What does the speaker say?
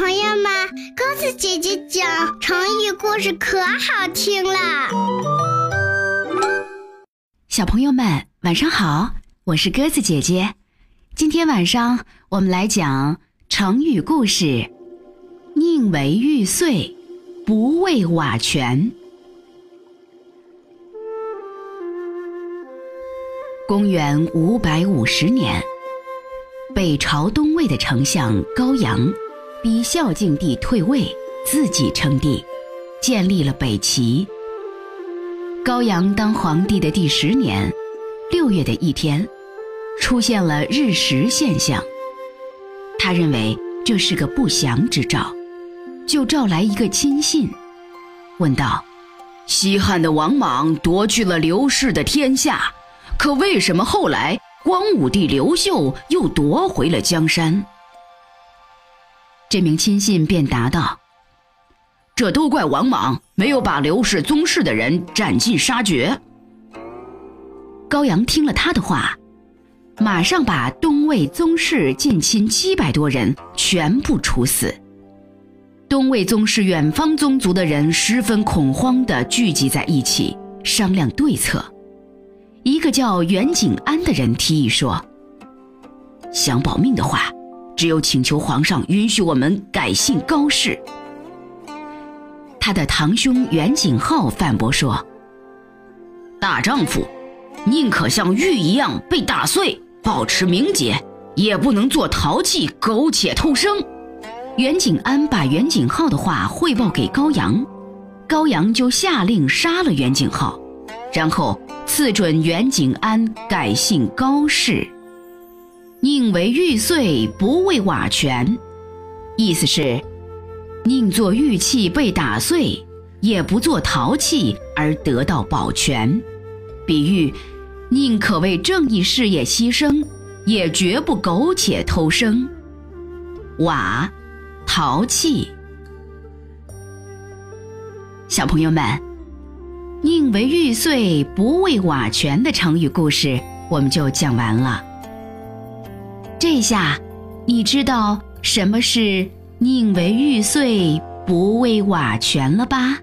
朋友们，鸽子姐姐讲成语故事可好听了。小朋友们，晚上好，我是鸽子姐姐。今天晚上我们来讲成语故事“宁为玉碎，不为瓦全”。公元五百五十年。北朝东魏的丞相高阳，逼孝敬帝退位，自己称帝，建立了北齐。高阳当皇帝的第十年，六月的一天，出现了日食现象。他认为这是个不祥之兆，就召来一个亲信，问道：“西汉的王莽夺去了刘氏的天下，可为什么后来？”光武帝刘秀又夺回了江山。这名亲信便答道：“这都怪王莽没有把刘氏宗室的人斩尽杀绝。”高阳听了他的话，马上把东魏宗室近亲七百多人全部处死。东魏宗室远方宗族的人十分恐慌地聚集在一起，商量对策。一个叫袁景安的人提议说：“想保命的话，只有请求皇上允许我们改姓高氏。”他的堂兄袁景浩反驳说：“大丈夫，宁可像玉一样被打碎，保持名节，也不能做淘气、苟且偷生。”袁景安把袁景浩的话汇报给高阳，高阳就下令杀了袁景浩，然后。赐准袁景安改姓高氏，宁为玉碎不为瓦全，意思是宁做玉器被打碎，也不做陶器而得到保全。比喻宁可为正义事业牺牲，也绝不苟且偷生。瓦，陶器。小朋友们。宁为玉碎，不为瓦全的成语故事，我们就讲完了。这下，你知道什么是宁为玉碎，不为瓦全了吧？